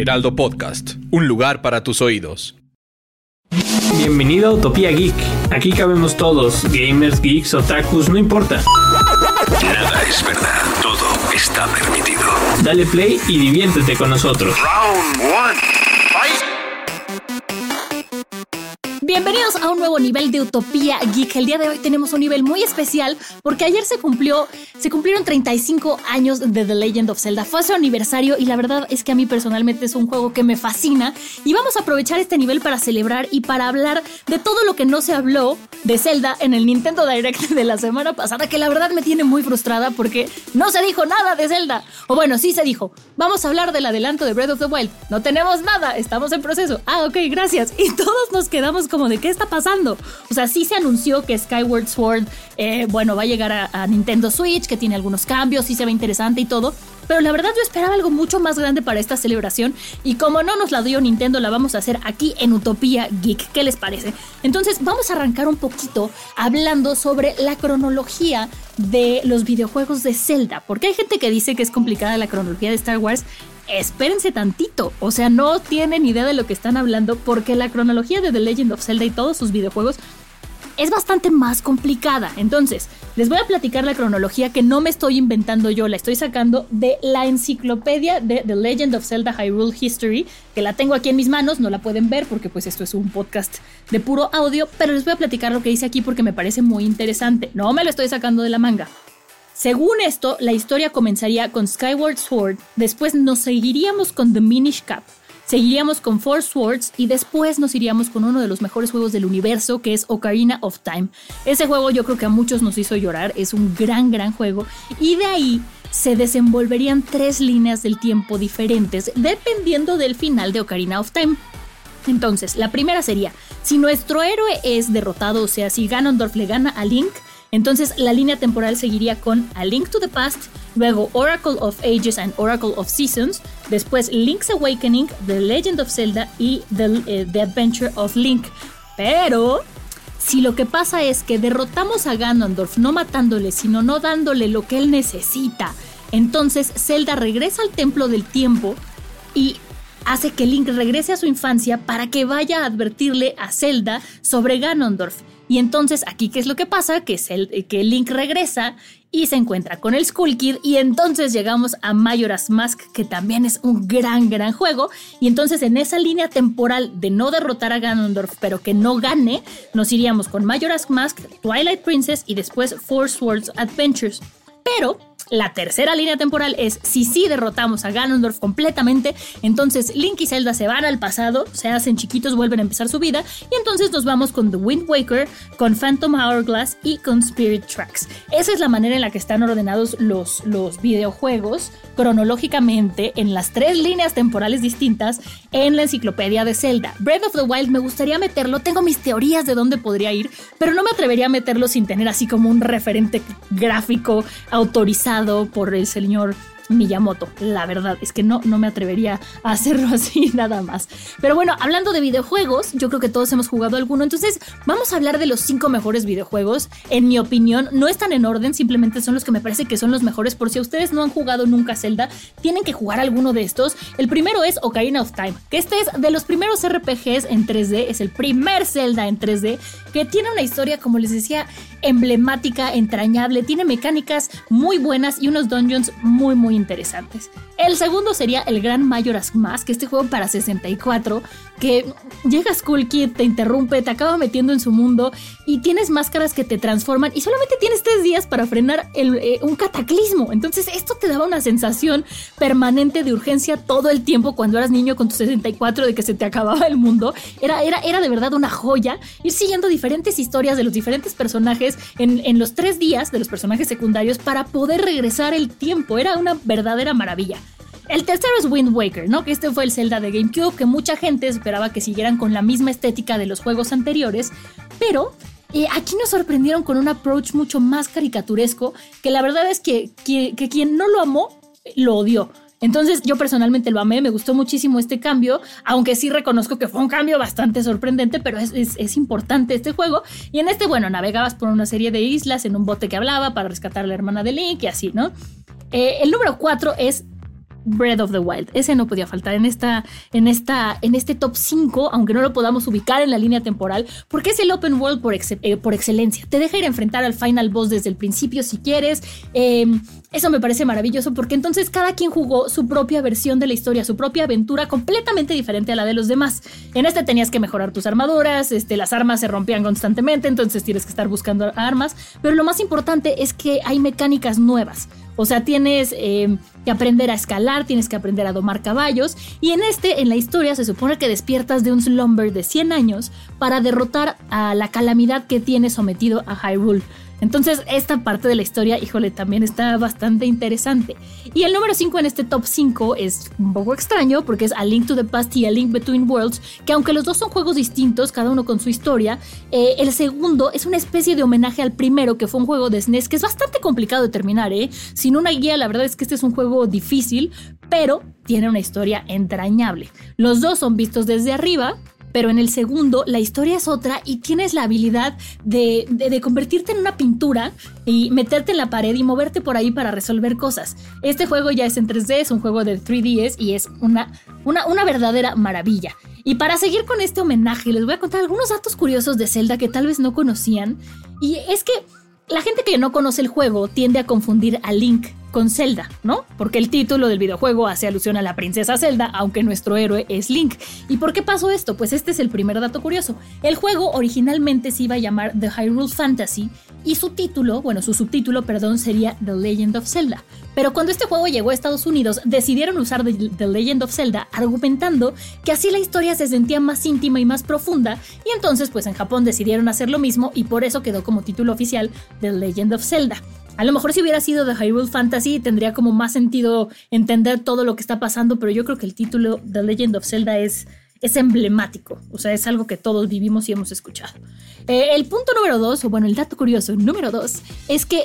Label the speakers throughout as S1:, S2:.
S1: Heraldo Podcast, un lugar para tus oídos.
S2: Bienvenido a Utopía Geek. Aquí cabemos todos, gamers, geeks, otakus, no importa.
S3: Nada es verdad, todo está permitido.
S2: Dale play y diviértete con nosotros.
S3: Round one.
S4: Bienvenidos a un nuevo nivel de Utopía Geek. El día de hoy tenemos un nivel muy especial porque ayer se cumplió, se cumplieron 35 años de The Legend of Zelda. Fue su aniversario y la verdad es que a mí personalmente es un juego que me fascina y vamos a aprovechar este nivel para celebrar y para hablar de todo lo que no se habló de Zelda en el Nintendo Direct de la semana pasada, que la verdad me tiene muy frustrada porque no se dijo nada de Zelda. O bueno, sí se dijo. Vamos a hablar del adelanto de Breath of the Wild. No tenemos nada, estamos en proceso. Ah, ok, gracias. Y todos nos quedamos de qué está pasando. O sea, sí se anunció que Skyward Sword, eh, bueno, va a llegar a, a, Nintendo Switch, que tiene algunos cambios, sí se ve interesante y todo. Pero la verdad yo esperaba algo mucho más grande para esta celebración y como no nos la dio Nintendo, la vamos a hacer aquí en Utopía Geek. ¿Qué les parece? Entonces vamos a arrancar un poquito hablando sobre la cronología de los videojuegos de Zelda, porque hay gente que dice que es complicada la cronología de Star Wars espérense tantito. O sea, no tienen idea de lo que están hablando porque la cronología de The Legend of Zelda y todos sus videojuegos es bastante más complicada. Entonces, les voy a platicar la cronología que no me estoy inventando yo, la estoy sacando de la enciclopedia de The Legend of Zelda Hyrule History, que la tengo aquí en mis manos, no la pueden ver porque pues esto es un podcast de puro audio, pero les voy a platicar lo que dice aquí porque me parece muy interesante. No me lo estoy sacando de la manga. Según esto, la historia comenzaría con Skyward Sword, después nos seguiríamos con The Minish Cap, seguiríamos con Four Swords y después nos iríamos con uno de los mejores juegos del universo que es Ocarina of Time. Ese juego yo creo que a muchos nos hizo llorar, es un gran, gran juego y de ahí se desenvolverían tres líneas del tiempo diferentes dependiendo del final de Ocarina of Time. Entonces, la primera sería, si nuestro héroe es derrotado, o sea, si Ganondorf le gana a Link, entonces la línea temporal seguiría con A Link to the Past, luego Oracle of Ages and Oracle of Seasons, después Link's Awakening, The Legend of Zelda y The, eh, The Adventure of Link. Pero si lo que pasa es que derrotamos a Ganondorf no matándole, sino no dándole lo que él necesita, entonces Zelda regresa al templo del tiempo y hace que Link regrese a su infancia para que vaya a advertirle a Zelda sobre Ganondorf. Y entonces aquí qué es lo que pasa, que, es el, que Link regresa y se encuentra con el Skull Kid y entonces llegamos a Majora's Mask que también es un gran gran juego y entonces en esa línea temporal de no derrotar a Ganondorf pero que no gane nos iríamos con Majora's Mask, Twilight Princess y después Four Swords Adventures. Pero la tercera línea temporal es si sí derrotamos a Ganondorf completamente, entonces Link y Zelda se van al pasado, se hacen chiquitos, vuelven a empezar su vida y entonces nos vamos con The Wind Waker, con Phantom Hourglass y con Spirit Tracks. Esa es la manera en la que están ordenados los, los videojuegos cronológicamente en las tres líneas temporales distintas en la enciclopedia de Zelda. Breath of the Wild me gustaría meterlo, tengo mis teorías de dónde podría ir, pero no me atrevería a meterlo sin tener así como un referente gráfico autorizado por el señor Miyamoto. La verdad es que no, no me atrevería a hacerlo así nada más. Pero bueno, hablando de videojuegos, yo creo que todos hemos jugado alguno. Entonces, vamos a hablar de los cinco mejores videojuegos. En mi opinión, no están en orden, simplemente son los que me parece que son los mejores. Por si ustedes no han jugado nunca Zelda, tienen que jugar alguno de estos. El primero es Ocarina of Time, que este es de los primeros RPGs en 3D, es el primer Zelda en 3D, que tiene una historia, como les decía, emblemática, entrañable, tiene mecánicas muy buenas y unos dungeons muy, muy interesantes. El segundo sería el Gran Majora's Mask, este juego para 64, que llega Skull Kid, te interrumpe, te acaba metiendo en su mundo y tienes máscaras que te transforman y solamente tienes tres días para frenar eh, un cataclismo. Entonces esto te daba una sensación permanente de urgencia todo el tiempo cuando eras niño con tu 64 de que se te acababa el mundo. Era, era, era de verdad una joya ir siguiendo diferentes historias de los diferentes personajes en, los tres días de los personajes secundarios para poder regresar el tiempo. Era una verdadera maravilla. El tercero es Wind Waker, ¿no? Que este fue el Zelda de GameCube, que mucha gente esperaba que siguieran con la misma estética de los juegos anteriores, pero eh, aquí nos sorprendieron con un approach mucho más caricaturesco, que la verdad es que, que, quien no lo amó, lo odió. Entonces yo personalmente lo amé, me gustó muchísimo este cambio, aunque sí reconozco que fue un cambio bastante sorprendente, pero es, es, importante este juego. Y en este, bueno, navegabas por una serie de islas en un bote que hablaba para rescatar a la hermana de Link y así, ¿no? Eh, el número 4 es Breath of the Wild. Ese no podía faltar en, esta, en, esta, en este top 5, aunque no lo podamos ubicar en la línea temporal, porque es el open world por, eh, excelencia. Te deja ir a enfrentar al final boss desde el principio si quieres. Em, eso me parece maravilloso porque entonces cada quien jugó su propia versión de la historia, su propia aventura completamente diferente a la de los demás. En este tenías que mejorar tus armaduras, este, las armas se rompían constantemente, entonces tienes que estar buscando armas, pero lo más importante es que hay mecánicas nuevas. O sea, tienes em, que aprender a escalar, tienes que aprender a domar caballos. Y en este, en la historia, se supone que despiertas de un slumber de 100 años para derrotar a la calamidad que tiene sometido a Hyrule. Entonces, esta parte de la historia, híjole, también está bastante interesante. Y el número 5 en este top 5 es un poco extraño porque es A Link to the Past y A Link Between Worlds, que aunque los dos son juegos distintos, cada uno con su historia, eh, el segundo es una especie de homenaje al primero, que fue un juego de SNES, que es bastante complicado de terminar, ¿eh? Sin una guía, la verdad es que este es un juego difícil, pero tiene una historia entrañable. Los dos son vistos desde arriba, pero en el segundo la historia es otra y tienes la habilidad de, convertirte en una pintura y meterte en la pared y moverte por ahí para resolver cosas. Este juego ya es en 3D, es un juego de 3DS y es una, una, una verdadera maravilla. Y para seguir con este homenaje, les voy a contar algunos datos curiosos de Zelda que tal vez no conocían. Y es que la gente que no conoce el juego tiende a confundir a Link con Zelda, ¿no? Porque el título del videojuego hace alusión a la princesa Zelda, aunque nuestro héroe es Link. ¿Y por qué pasó esto? Pues este es el primer dato curioso. El juego originalmente se iba a llamar The Hyrule Fantasy y su título, bueno, su subtítulo, perdón, sería The Legend of Zelda. Pero cuando este juego llegó a Estados Unidos, decidieron usar The Legend of Zelda argumentando que así la historia se sentía más íntima y más profunda, y entonces pues en Japón decidieron hacer lo mismo y por eso quedó como título oficial The Legend of Zelda. A lo mejor si hubiera sido The Hyrule Fantasy tendría como más sentido entender todo lo que está pasando, pero yo creo que el título The Legend of Zelda es, es emblemático, o sea, es algo que todos vivimos y hemos escuchado. Eh, el punto número dos, o bueno, el dato curioso número dos, es que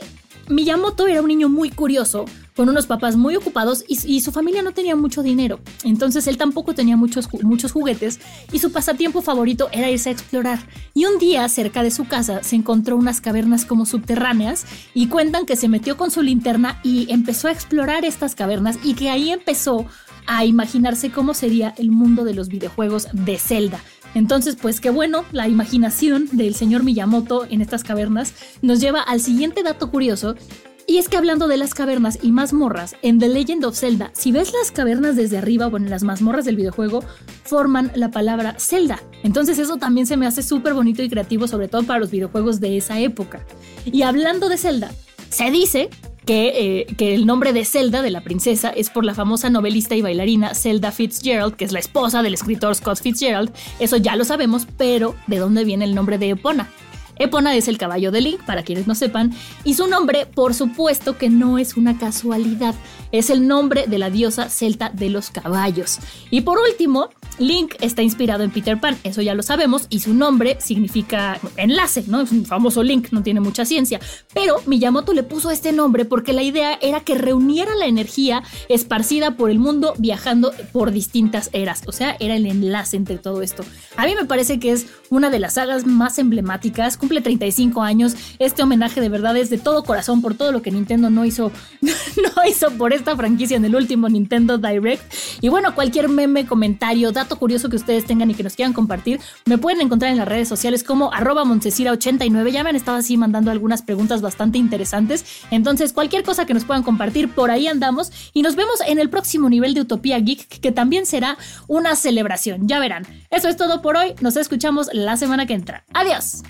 S4: Miyamoto era un niño muy curioso, con unos papás muy ocupados y, su familia no tenía mucho dinero. Entonces él tampoco tenía muchos, muchos juguetes y su pasatiempo favorito era irse a explorar. Y un día cerca de su casa se encontró unas cavernas como subterráneas y cuentan que se metió con su linterna y empezó a explorar estas cavernas y que ahí empezó a imaginarse cómo sería el mundo de los videojuegos de Zelda. Entonces, pues qué bueno, la imaginación del señor Miyamoto en estas cavernas nos lleva al siguiente dato curioso. Y es que hablando de las cavernas y mazmorras, en The Legend of Zelda, si ves las cavernas desde arriba, bueno, las mazmorras del videojuego, forman la palabra Zelda. Entonces eso también se me hace súper bonito y creativo, sobre todo para los videojuegos de esa época. Y hablando de Zelda, se dice que, eh, que, el nombre de Zelda, de la princesa, es por la famosa novelista y bailarina Zelda Fitzgerald, que es la esposa del escritor Scott Fitzgerald. Eso ya lo sabemos, pero ¿de dónde viene el nombre de Epona? Epona es el caballo de Link, para quienes no sepan, y su nombre, por supuesto que no es una casualidad, es el nombre de la diosa celta de los caballos. Y por último, Link está inspirado en Peter Pan, eso ya lo sabemos, y su nombre significa enlace, ¿no? Es un famoso Link, no tiene mucha ciencia. Pero Miyamoto le puso este nombre porque la idea era que reuniera la energía esparcida por el mundo viajando por distintas eras. O sea, era el enlace entre todo esto. A mí me parece que es una de las sagas más emblemáticas, cumple 35 años. Este homenaje de verdad es de todo corazón por todo lo que Nintendo no hizo, no hizo por esta franquicia en el último Nintendo Direct. Y bueno, cualquier meme, comentario, dato curioso que ustedes tengan y que nos quieran compartir, me pueden encontrar en las redes sociales como arroba 89 Ya me han estado así mandando algunas preguntas bastante interesantes. Entonces, cualquier cosa que nos puedan compartir, por ahí andamos. Y nos vemos en el próximo nivel de Utopía Geek, que también será una celebración. Ya verán. Eso es todo por hoy. Nos escuchamos la semana que entra. Adiós.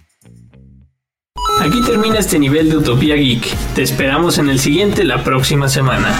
S2: Aquí termina este nivel de Utopía Geek. Te esperamos en el siguiente la próxima semana.